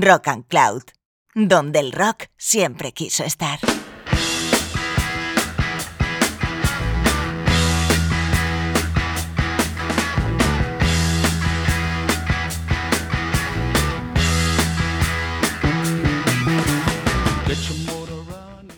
Rock and Cloud, donde el rock siempre quiso estar.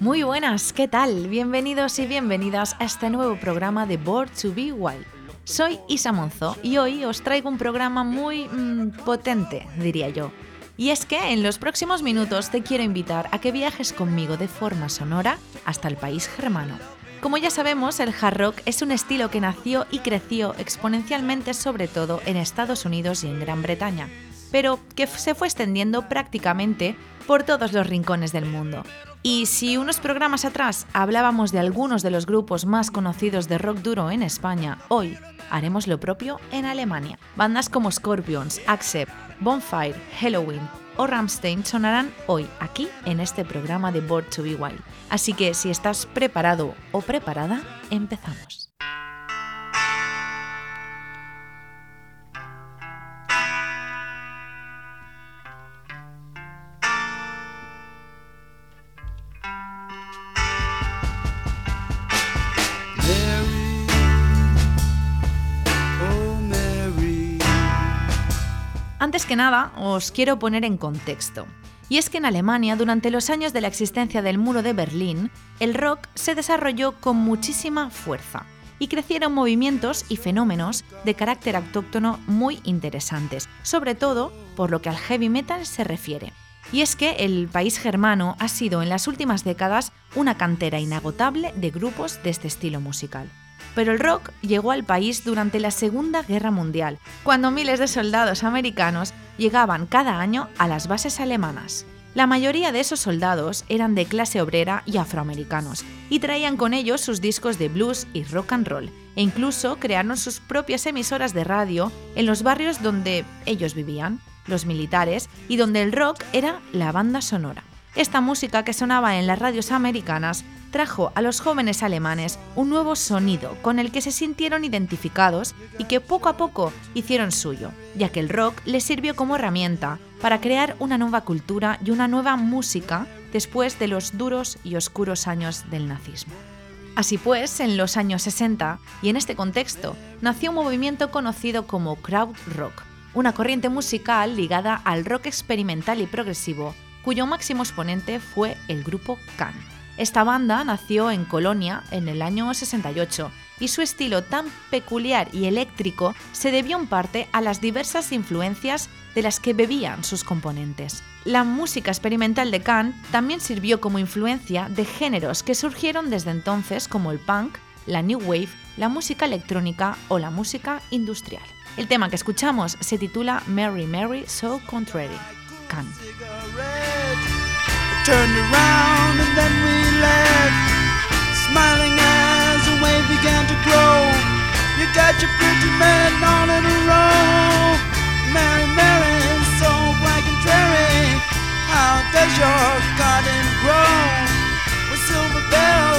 Muy buenas, ¿qué tal? Bienvenidos y bienvenidas a este nuevo programa de Board to Be Wild. Soy Isa Monzo y hoy os traigo un programa muy mm, potente, diría yo. Y es que en los próximos minutos te quiero invitar a que viajes conmigo de forma sonora hasta el país germano. Como ya sabemos, el hard rock es un estilo que nació y creció exponencialmente sobre todo en Estados Unidos y en Gran Bretaña, pero que se fue extendiendo prácticamente por todos los rincones del mundo. Y si unos programas atrás hablábamos de algunos de los grupos más conocidos de rock duro en España, hoy haremos lo propio en Alemania. Bandas como Scorpions, Accept, Bonfire, Halloween o Ramstein sonarán hoy aquí en este programa de Board to Be Wild. Así que si estás preparado o preparada, empezamos. Antes que nada, os quiero poner en contexto. Y es que en Alemania, durante los años de la existencia del muro de Berlín, el rock se desarrolló con muchísima fuerza y crecieron movimientos y fenómenos de carácter autóctono muy interesantes, sobre todo por lo que al heavy metal se refiere. Y es que el país germano ha sido en las últimas décadas una cantera inagotable de grupos de este estilo musical pero el rock llegó al país durante la Segunda Guerra Mundial, cuando miles de soldados americanos llegaban cada año a las bases alemanas. La mayoría de esos soldados eran de clase obrera y afroamericanos, y traían con ellos sus discos de blues y rock and roll, e incluso crearon sus propias emisoras de radio en los barrios donde ellos vivían, los militares, y donde el rock era la banda sonora. Esta música que sonaba en las radios americanas trajo a los jóvenes alemanes un nuevo sonido con el que se sintieron identificados y que poco a poco hicieron suyo, ya que el rock les sirvió como herramienta para crear una nueva cultura y una nueva música después de los duros y oscuros años del nazismo. Así pues, en los años 60, y en este contexto, nació un movimiento conocido como crowd rock, una corriente musical ligada al rock experimental y progresivo cuyo máximo exponente fue el grupo Can. Esta banda nació en Colonia en el año 68 y su estilo tan peculiar y eléctrico se debió en parte a las diversas influencias de las que bebían sus componentes. La música experimental de Can también sirvió como influencia de géneros que surgieron desde entonces como el punk, la new wave, la música electrónica o la música industrial. El tema que escuchamos se titula Mary Mary So Contrary. Can. Smiling as the wave began to grow. You got your pretty man all in a row. Mary, Mary, so black and dreary. How does your garden grow? With silver bells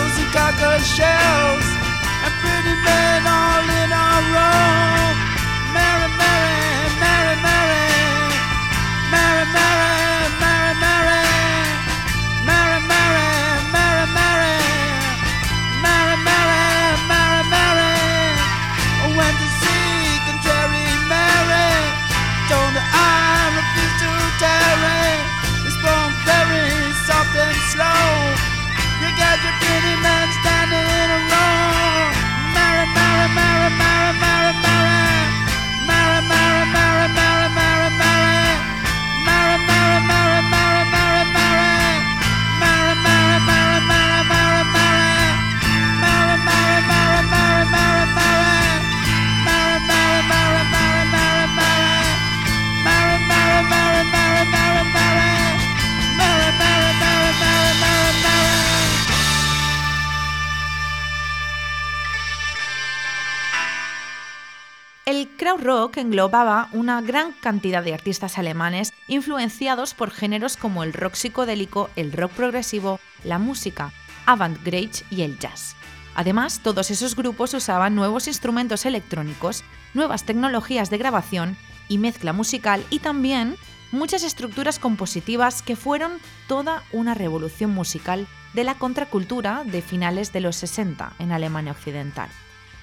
englobaba una gran cantidad de artistas alemanes influenciados por géneros como el rock psicodélico, el rock progresivo, la música avant-garde y el jazz. Además, todos esos grupos usaban nuevos instrumentos electrónicos, nuevas tecnologías de grabación y mezcla musical y también muchas estructuras compositivas que fueron toda una revolución musical de la contracultura de finales de los 60 en Alemania Occidental.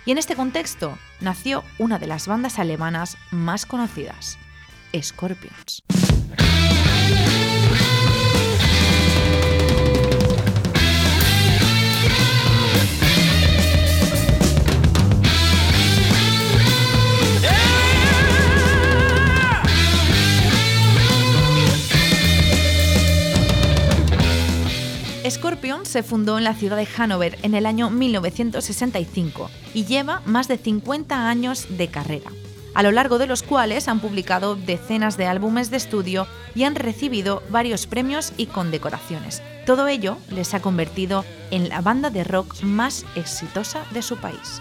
Y en este contexto nació una de las bandas alemanas más conocidas, Scorpions. Se fundó en la ciudad de Hannover en el año 1965 y lleva más de 50 años de carrera, a lo largo de los cuales han publicado decenas de álbumes de estudio y han recibido varios premios y condecoraciones. Todo ello les ha convertido en la banda de rock más exitosa de su país.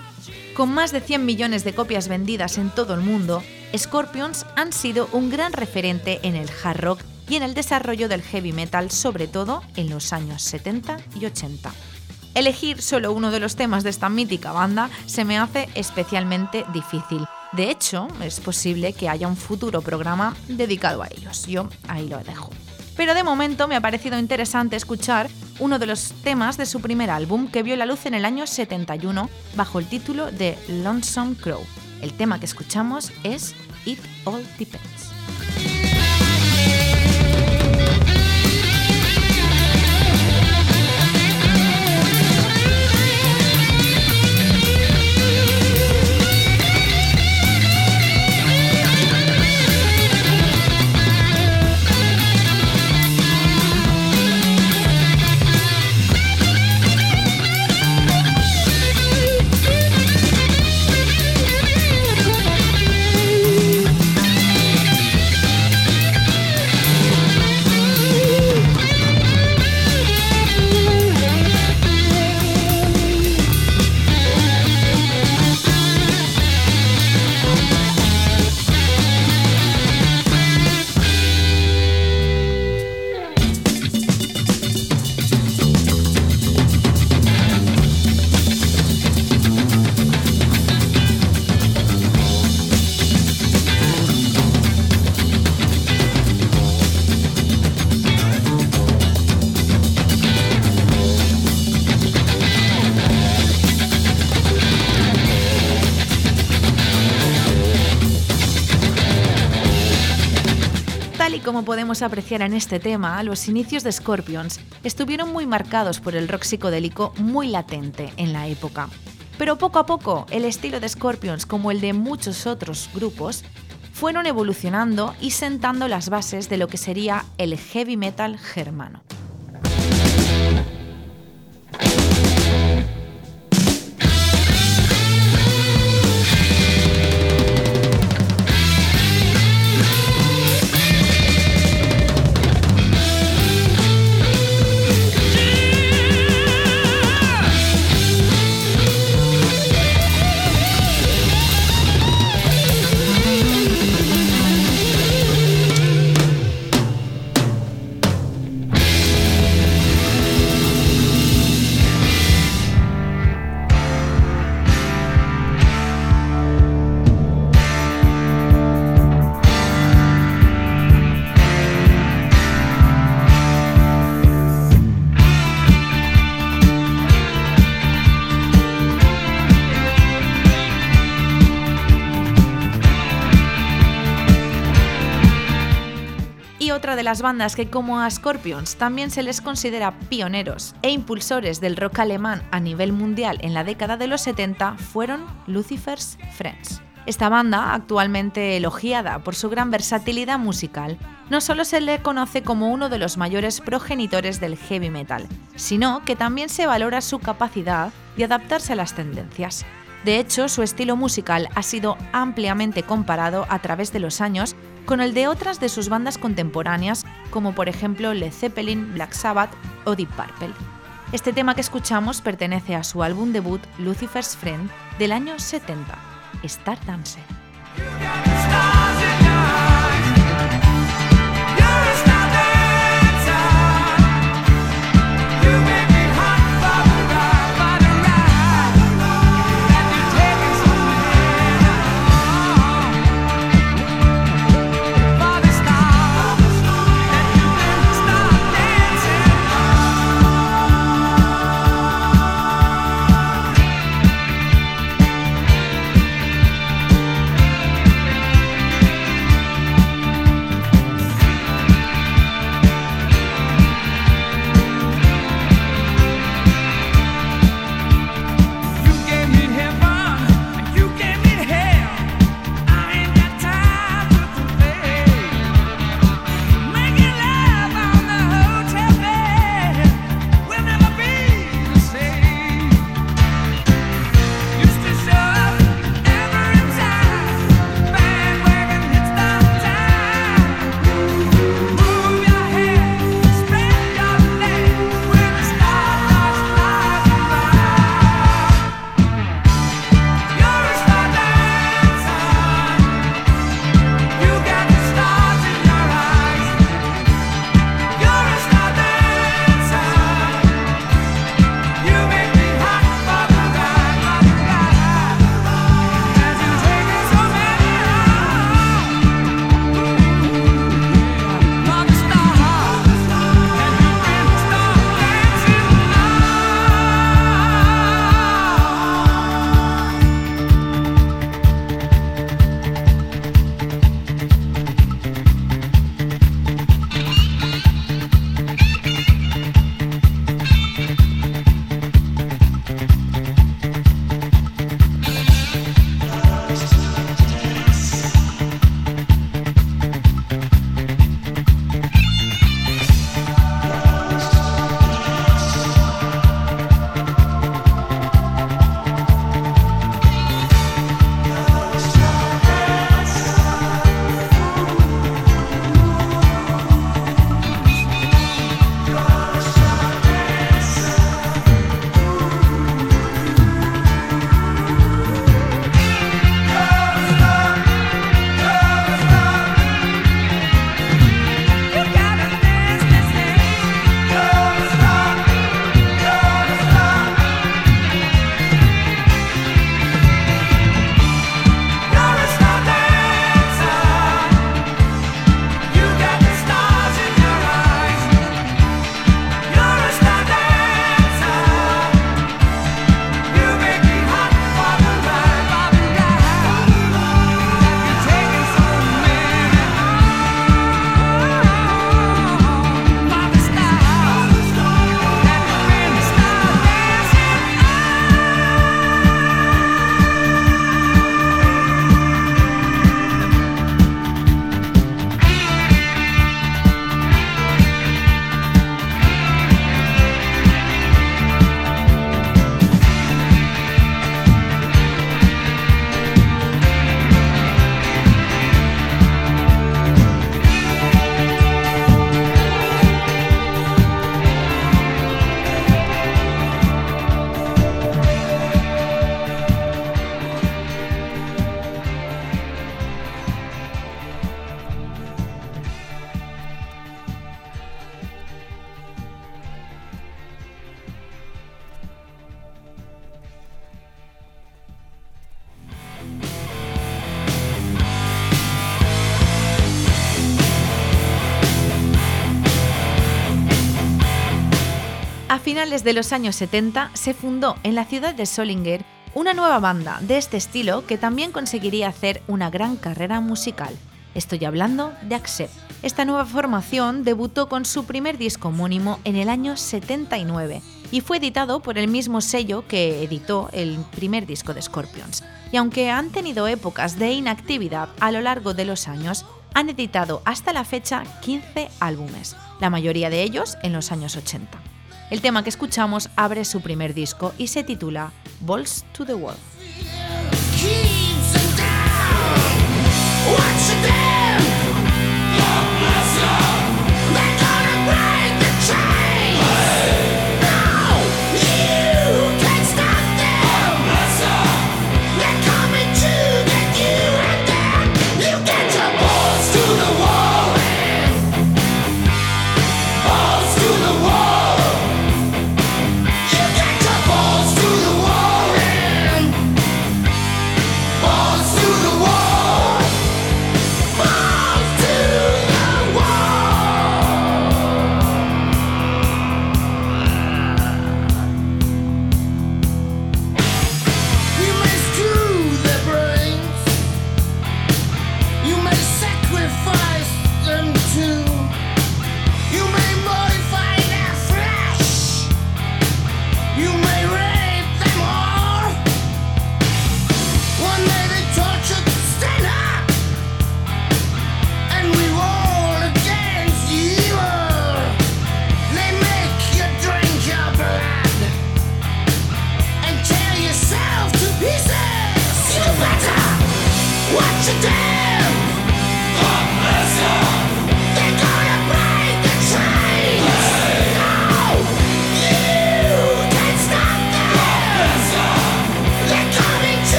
Con más de 100 millones de copias vendidas en todo el mundo, Scorpions han sido un gran referente en el hard rock y en el desarrollo del heavy metal, sobre todo en los años 70 y 80. Elegir solo uno de los temas de esta mítica banda se me hace especialmente difícil. De hecho, es posible que haya un futuro programa dedicado a ellos. Yo ahí lo dejo. Pero de momento me ha parecido interesante escuchar uno de los temas de su primer álbum que vio la luz en el año 71 bajo el título de Lonesome Crow. El tema que escuchamos es It All Depends. Como podemos apreciar en este tema, los inicios de Scorpions estuvieron muy marcados por el rock psicodélico muy latente en la época. Pero poco a poco, el estilo de Scorpions, como el de muchos otros grupos, fueron evolucionando y sentando las bases de lo que sería el heavy metal germano. De las bandas que como a Scorpions también se les considera pioneros e impulsores del rock alemán a nivel mundial en la década de los 70 fueron Lucifer's Friends. Esta banda, actualmente elogiada por su gran versatilidad musical, no solo se le conoce como uno de los mayores progenitores del heavy metal, sino que también se valora su capacidad de adaptarse a las tendencias. De hecho, su estilo musical ha sido ampliamente comparado a través de los años con el de otras de sus bandas contemporáneas, como por ejemplo Led Zeppelin, Black Sabbath o Deep Purple. Este tema que escuchamos pertenece a su álbum debut Lucifer's Friend del año 70, Star Dancer. Finales de los años 70 se fundó en la ciudad de Solinger una nueva banda de este estilo que también conseguiría hacer una gran carrera musical. Estoy hablando de Accept. Esta nueva formación debutó con su primer disco homónimo en el año 79 y fue editado por el mismo sello que editó el primer disco de Scorpions. Y aunque han tenido épocas de inactividad a lo largo de los años, han editado hasta la fecha 15 álbumes, la mayoría de ellos en los años 80. El tema que escuchamos abre su primer disco y se titula Balls to the Wall.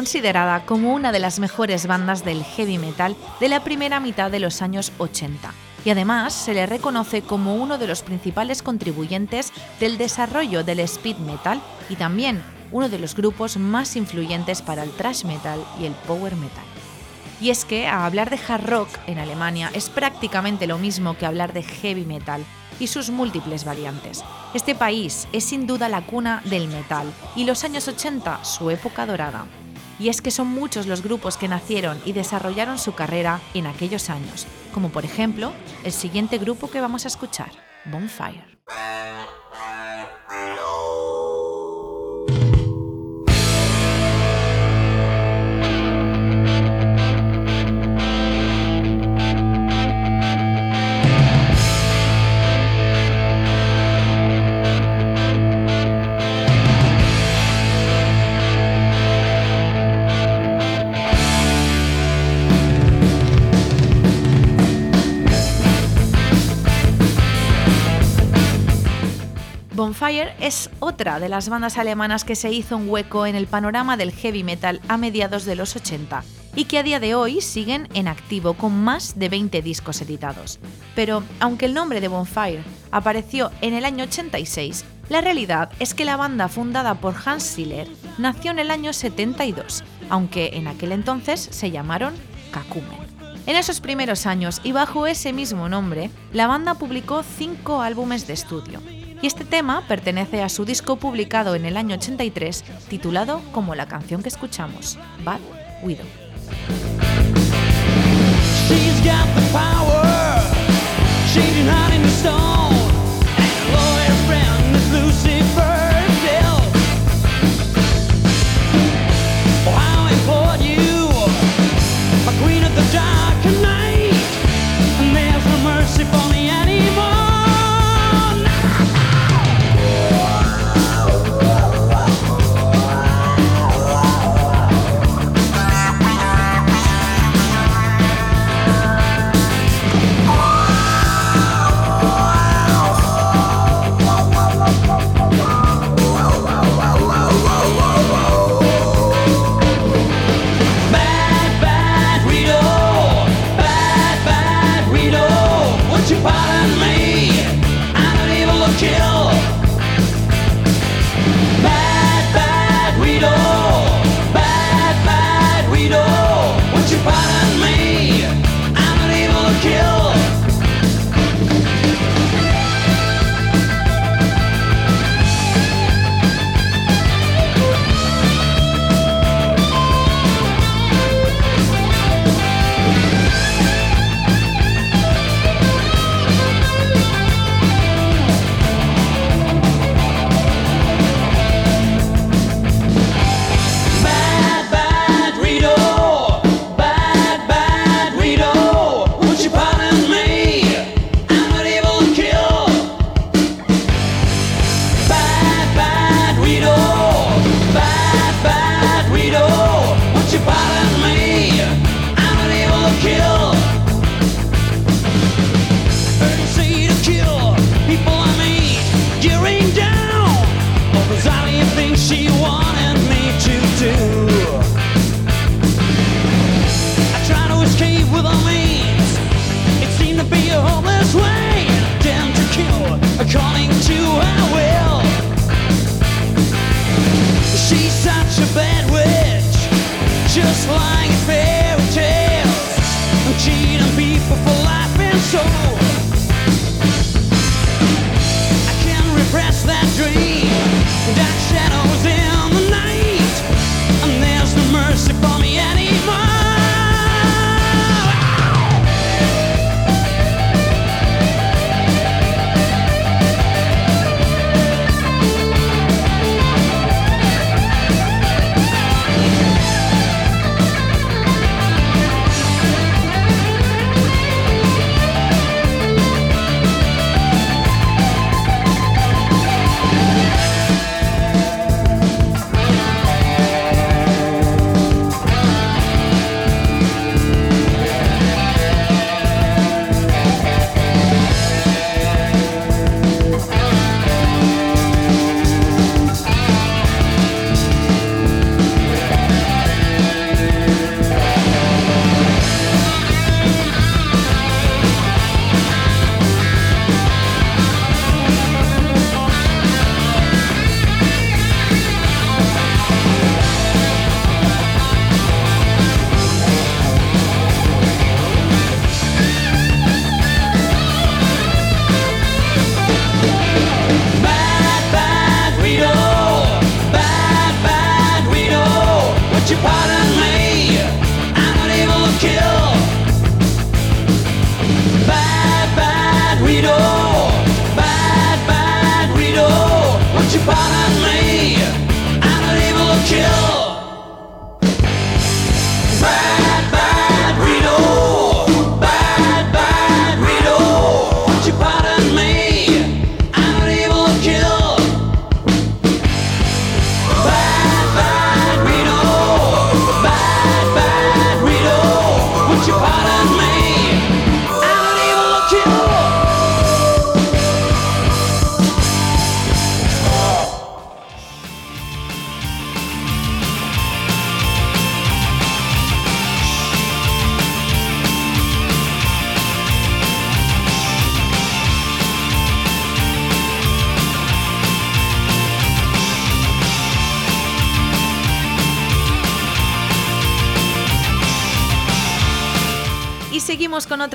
Considerada como una de las mejores bandas del heavy metal de la primera mitad de los años 80 y además se le reconoce como uno de los principales contribuyentes del desarrollo del speed metal y también uno de los grupos más influyentes para el thrash metal y el power metal. Y es que a hablar de hard rock en Alemania es prácticamente lo mismo que hablar de heavy metal, y sus múltiples variantes. Este país es sin duda la cuna del metal y los años 80 su época dorada. Y es que son muchos los grupos que nacieron y desarrollaron su carrera en aquellos años, como por ejemplo el siguiente grupo que vamos a escuchar, Bonfire. Bonfire es otra de las bandas alemanas que se hizo un hueco en el panorama del heavy metal a mediados de los 80 y que a día de hoy siguen en activo con más de 20 discos editados. Pero aunque el nombre de Bonfire apareció en el año 86, la realidad es que la banda fundada por Hans Ziller nació en el año 72, aunque en aquel entonces se llamaron Kakumen. En esos primeros años y bajo ese mismo nombre, la banda publicó cinco álbumes de estudio, y este tema pertenece a su disco publicado en el año 83 titulado como la canción que escuchamos, Bad Widow.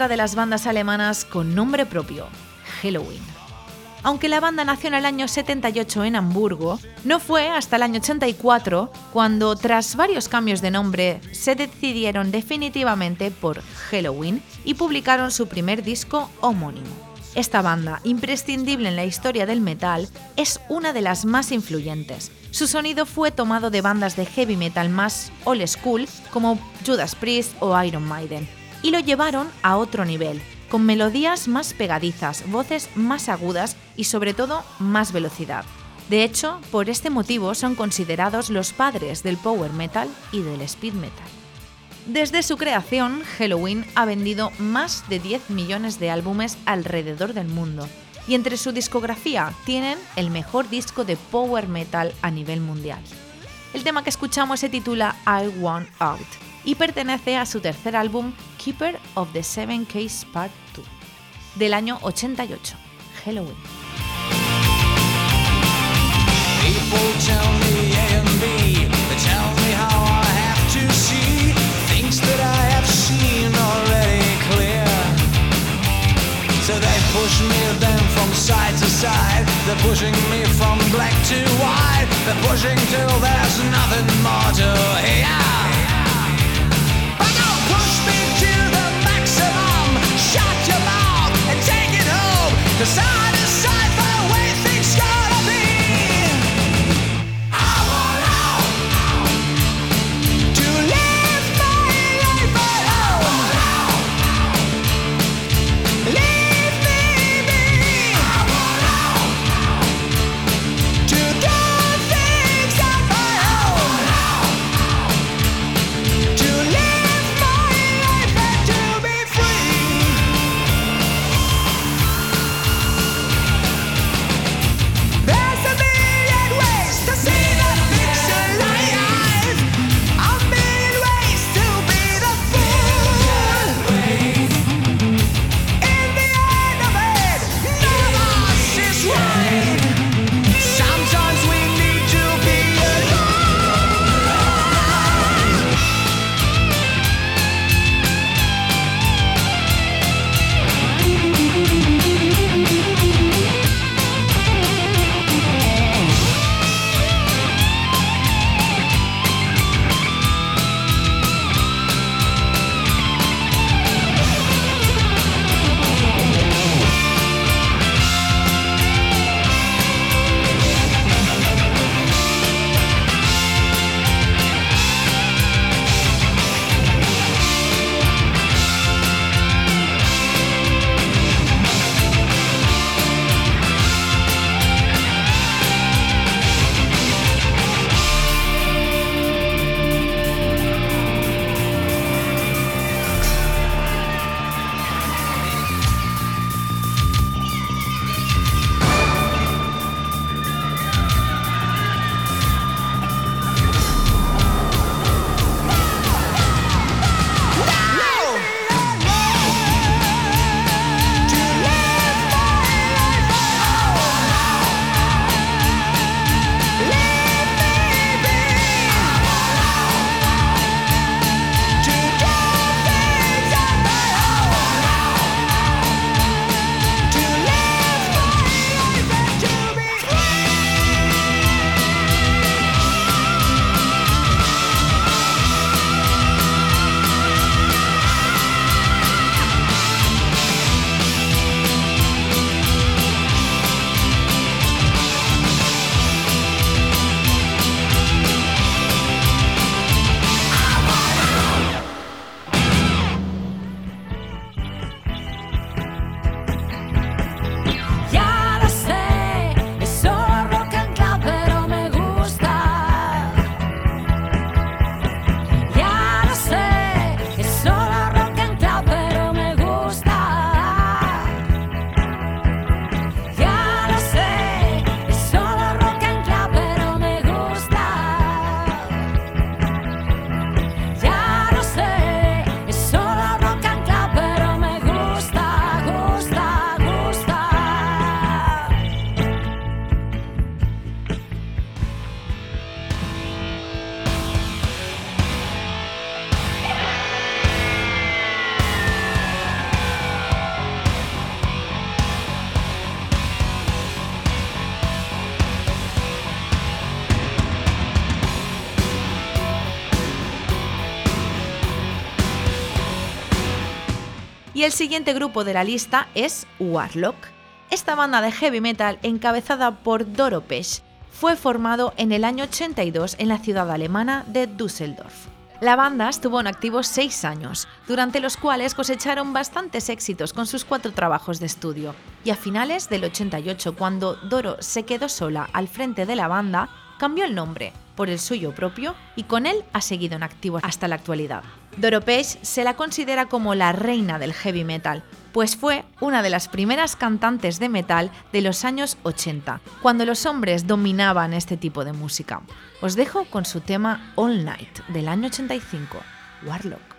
De las bandas alemanas con nombre propio, Halloween. Aunque la banda nació en el año 78 en Hamburgo, no fue hasta el año 84 cuando, tras varios cambios de nombre, se decidieron definitivamente por Halloween y publicaron su primer disco homónimo. Esta banda, imprescindible en la historia del metal, es una de las más influyentes. Su sonido fue tomado de bandas de heavy metal más old school como Judas Priest o Iron Maiden, y lo llevaron a otro nivel, con melodías más pegadizas, voces más agudas y sobre todo más velocidad. De hecho, por este motivo son considerados los padres del power metal y del speed metal. Desde su creación, Halloween ha vendido más de 10 millones de álbumes alrededor del mundo y entre su discografía tienen el mejor disco de power metal a nivel mundial. El tema que escuchamos se titula I Want Out y pertenece a su tercer álbum Keeper of the Seven Case Part 2 del año 88, Halloween. So they push me then from side to side. They're pushing me from black to white. They're pushing till there's nothing more to hear. Cause I el siguiente grupo de la lista es Warlock. Esta banda de heavy metal, encabezada por Doro Pesch, fue formado en el año 82 en la ciudad alemana de Düsseldorf. La banda estuvo en activo seis años, durante los cuales cosecharon bastantes éxitos con sus cuatro trabajos de estudio, y a finales del 88, cuando Doro se quedó sola al frente de la banda, cambió el nombre por el suyo propio y con él ha seguido en activo hasta la actualidad. Doro Page se la considera como la reina del heavy metal, pues fue una de las primeras cantantes de metal de los años 80, cuando los hombres dominaban este tipo de música. Os dejo con su tema All Night del año 85, Warlock.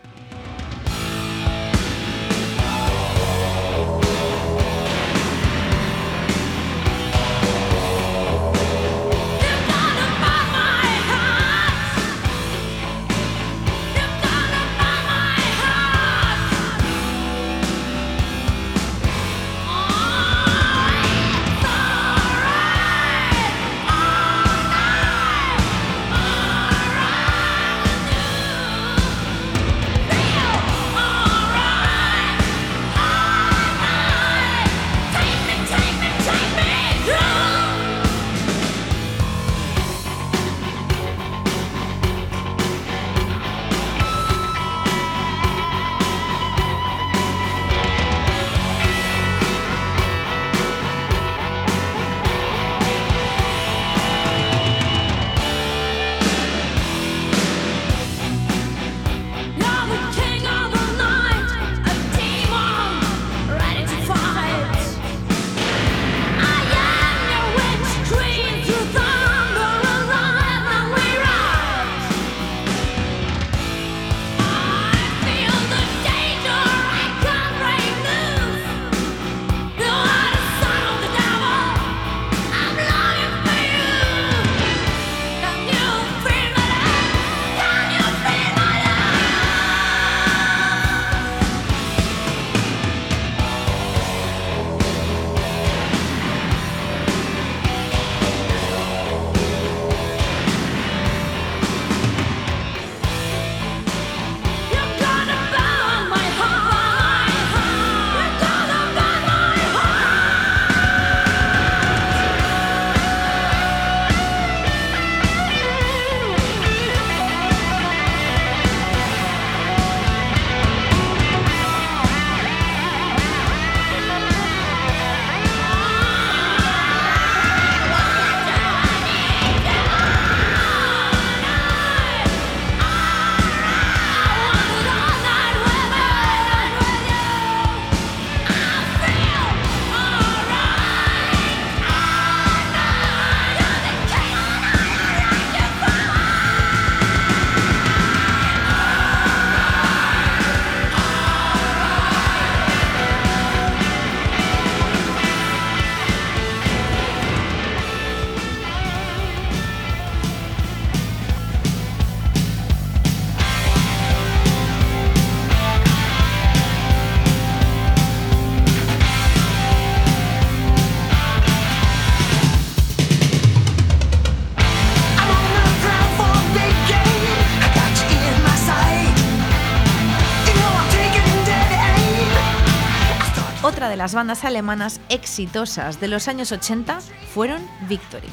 Las bandas alemanas exitosas de los años 80 fueron Victory.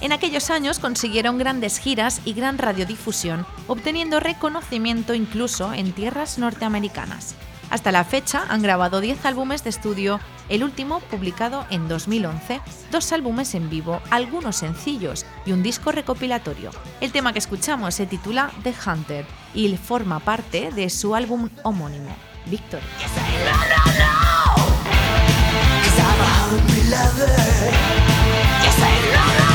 En aquellos años consiguieron grandes giras y gran radiodifusión, obteniendo reconocimiento incluso en tierras norteamericanas. Hasta la fecha han grabado 10 álbumes de estudio, el último publicado en 2011, dos álbumes en vivo, algunos sencillos y un disco recopilatorio. El tema que escuchamos se titula The Hunter y forma parte de su álbum homónimo, Victory. Beloved, you say no.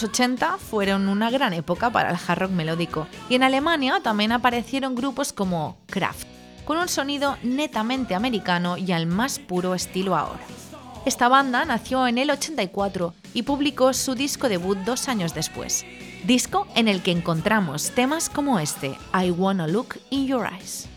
Los 80 fueron una gran época para el hard rock melódico y en Alemania también aparecieron grupos como Kraft, con un sonido netamente americano y al más puro estilo ahora. Esta banda nació en el 84 y publicó su disco debut dos años después, disco en el que encontramos temas como este, I Wanna Look in Your Eyes.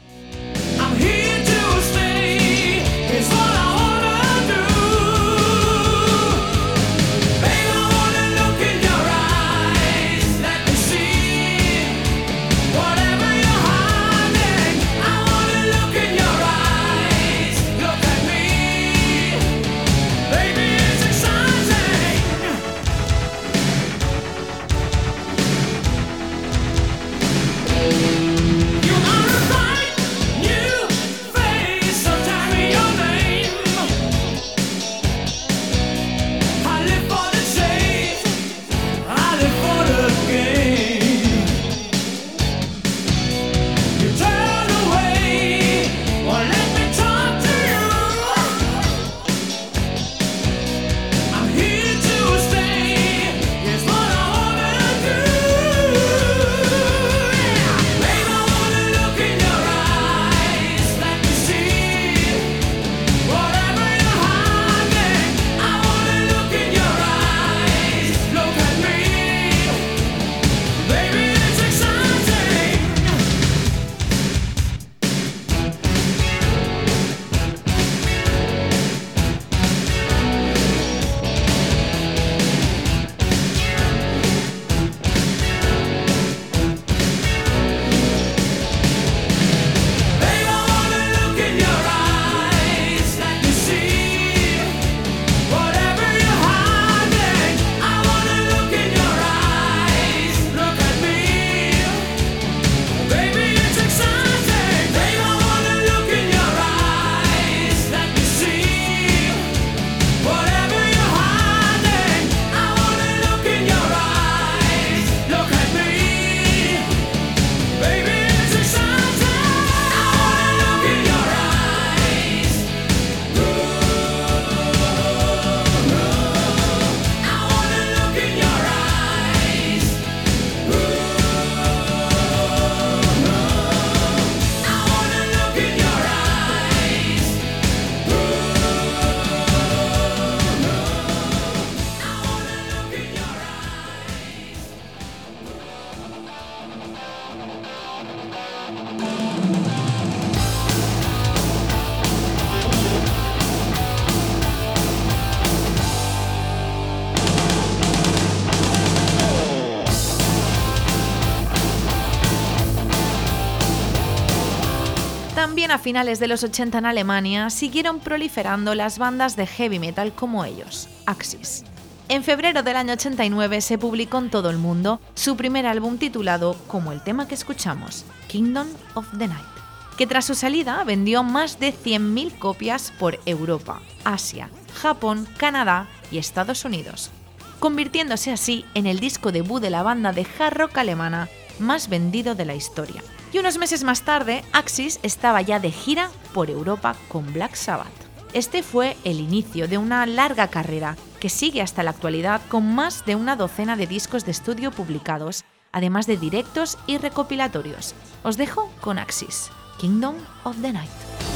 A finales de los 80 en Alemania siguieron proliferando las bandas de heavy metal como ellos, Axis. En febrero del año 89 se publicó en todo el mundo su primer álbum titulado como el tema que escuchamos, Kingdom of the Night, que tras su salida vendió más de 100.000 copias por Europa, Asia, Japón, Canadá y Estados Unidos, convirtiéndose así en el disco debut de la banda de hard rock alemana más vendido de la historia y unos meses más tarde Axis estaba ya de gira por Europa con Black Sabbath. Este fue el inicio de una larga carrera que sigue hasta la actualidad con más de una docena de discos de estudio publicados, además de directos y recopilatorios. Os dejo con Axis, Kingdom of the Night.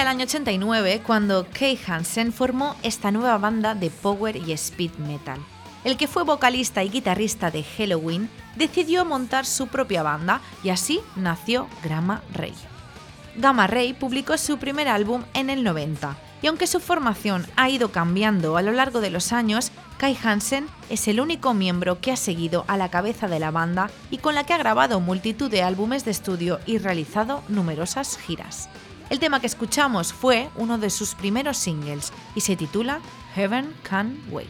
El año 89 cuando Kay Hansen formó esta nueva banda de power y speed metal. El que fue vocalista y guitarrista de Halloween decidió montar su propia banda y así nació Gamma Ray. Gamma Ray publicó su primer álbum en el 90 y aunque su formación ha ido cambiando a lo largo de los años, Kai Hansen es el único miembro que ha seguido a la cabeza de la banda y con la que ha grabado multitud de álbumes de estudio y realizado numerosas giras. El tema que escuchamos fue uno de sus primeros singles y se titula Heaven Can Wait.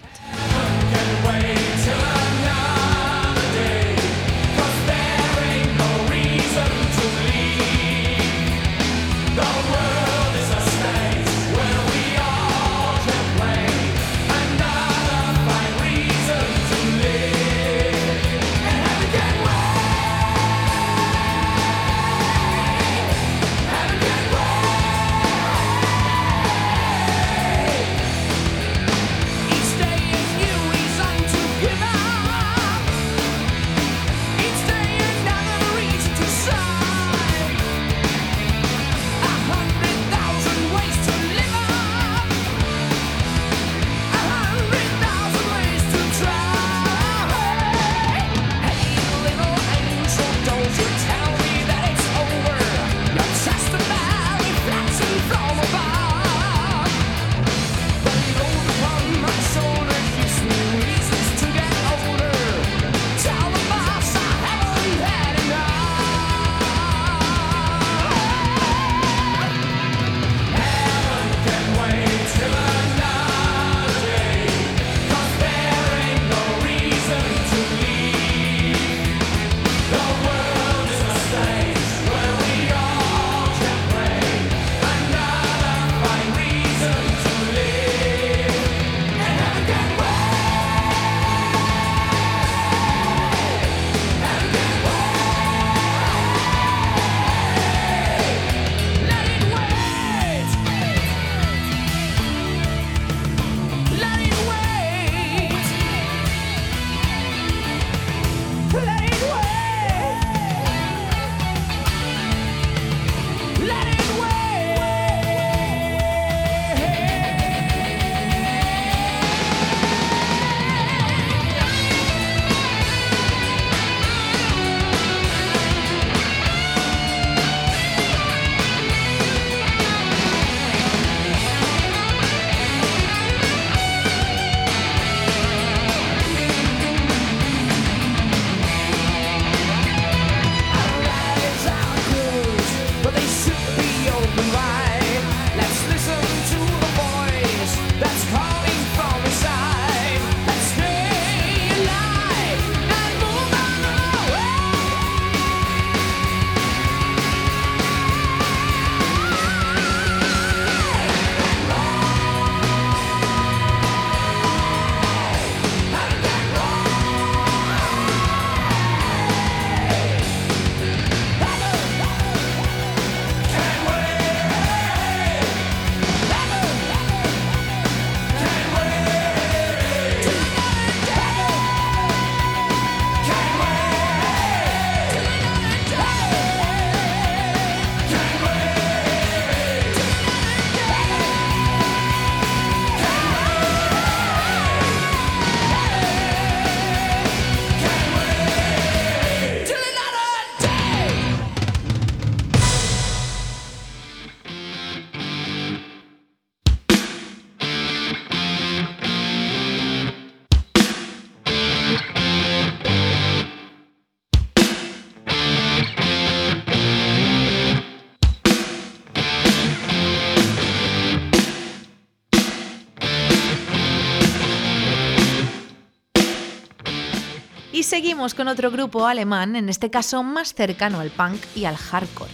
Seguimos con otro grupo alemán, en este caso más cercano al punk y al hardcore.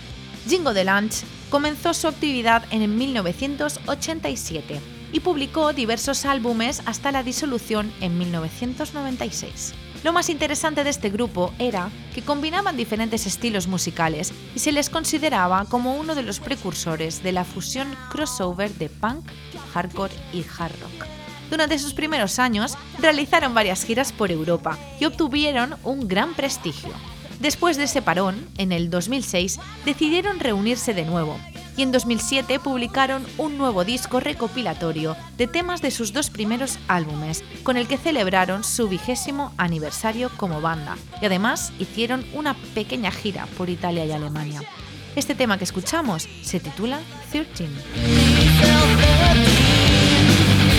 Jingo de Lunch comenzó su actividad en 1987 y publicó diversos álbumes hasta la disolución en 1996. Lo más interesante de este grupo era que combinaban diferentes estilos musicales y se les consideraba como uno de los precursores de la fusión crossover de punk, hardcore y hard rock. Durante sus primeros años realizaron varias giras por Europa y obtuvieron un gran prestigio. Después de ese parón, en el 2006, decidieron reunirse de nuevo. y en 2007 publicaron un nuevo disco recopilatorio de temas de sus dos primeros álbumes, con el que celebraron su vigésimo aniversario como banda y además hicieron una pequeña gira por Italia y Alemania. Este tema que escuchamos se titula 13.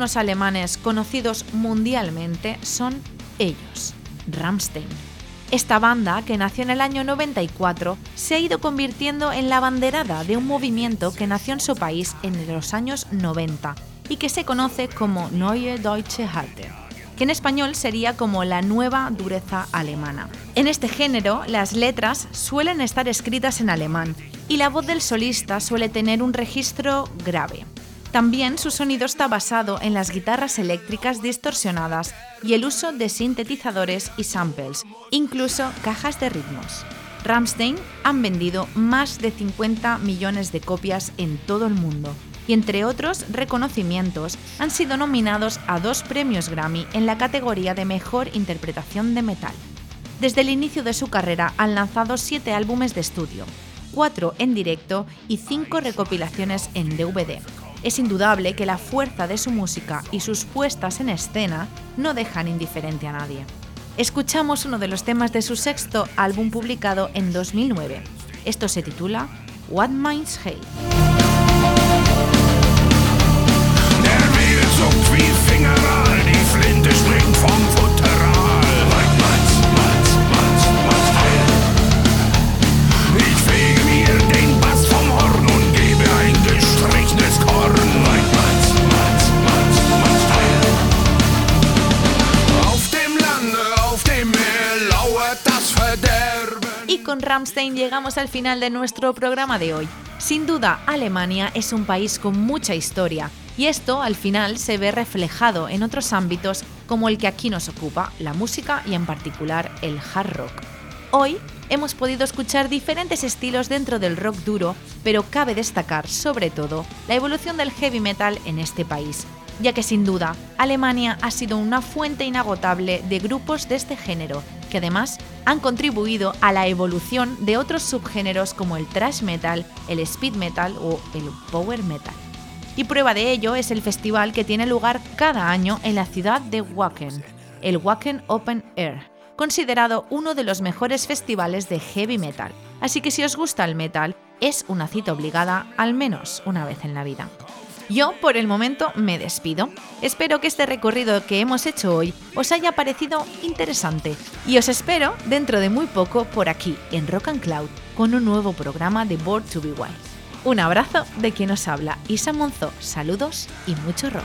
unos alemanes conocidos mundialmente, son ellos, Rammstein. Esta banda, que nació en el año 94, se ha ido convirtiendo en la banderada de un movimiento que nació en su país en los años 90 y que se conoce como Neue Deutsche Härte, que en español sería como la nueva dureza alemana. En este género, las letras suelen estar escritas en alemán y la voz del solista suele tener un registro grave. También su sonido está basado en las guitarras eléctricas distorsionadas y el uso de sintetizadores y samples, incluso cajas de ritmos. Rammstein han vendido más de 50 millones de copias en todo el mundo y entre otros reconocimientos han sido nominados a dos premios Grammy en la categoría de Mejor Interpretación de Metal. Desde el inicio de su carrera han lanzado siete álbumes de estudio, cuatro en directo y cinco recopilaciones en DVD. Es indudable que la fuerza de su música y sus puestas en escena no dejan indiferente a nadie. Escuchamos uno de los temas de su sexto álbum publicado en 2009. Esto se titula What Minds Hate. Con Ramstein llegamos al final de nuestro programa de hoy. Sin duda, Alemania es un país con mucha historia y esto al final se ve reflejado en otros ámbitos como el que aquí nos ocupa, la música y en particular el hard rock. Hoy hemos podido escuchar diferentes estilos dentro del rock duro, pero cabe destacar sobre todo la evolución del heavy metal en este país, ya que sin duda Alemania ha sido una fuente inagotable de grupos de este género, que además han contribuido a la evolución de otros subgéneros como el thrash metal, el speed metal o el power metal. Y prueba de ello es el festival que tiene lugar cada año en la ciudad de Wacken, el Wacken Open Air, considerado uno de los mejores festivales de heavy metal. Así que si os gusta el metal, es una cita obligada al menos una vez en la vida. Yo por el momento me despido. Espero que este recorrido que hemos hecho hoy os haya parecido interesante y os espero dentro de muy poco por aquí en Rock and Cloud con un nuevo programa de Board to Be Wild. Un abrazo de quien os habla, Isa Monzo. Saludos y mucho rock.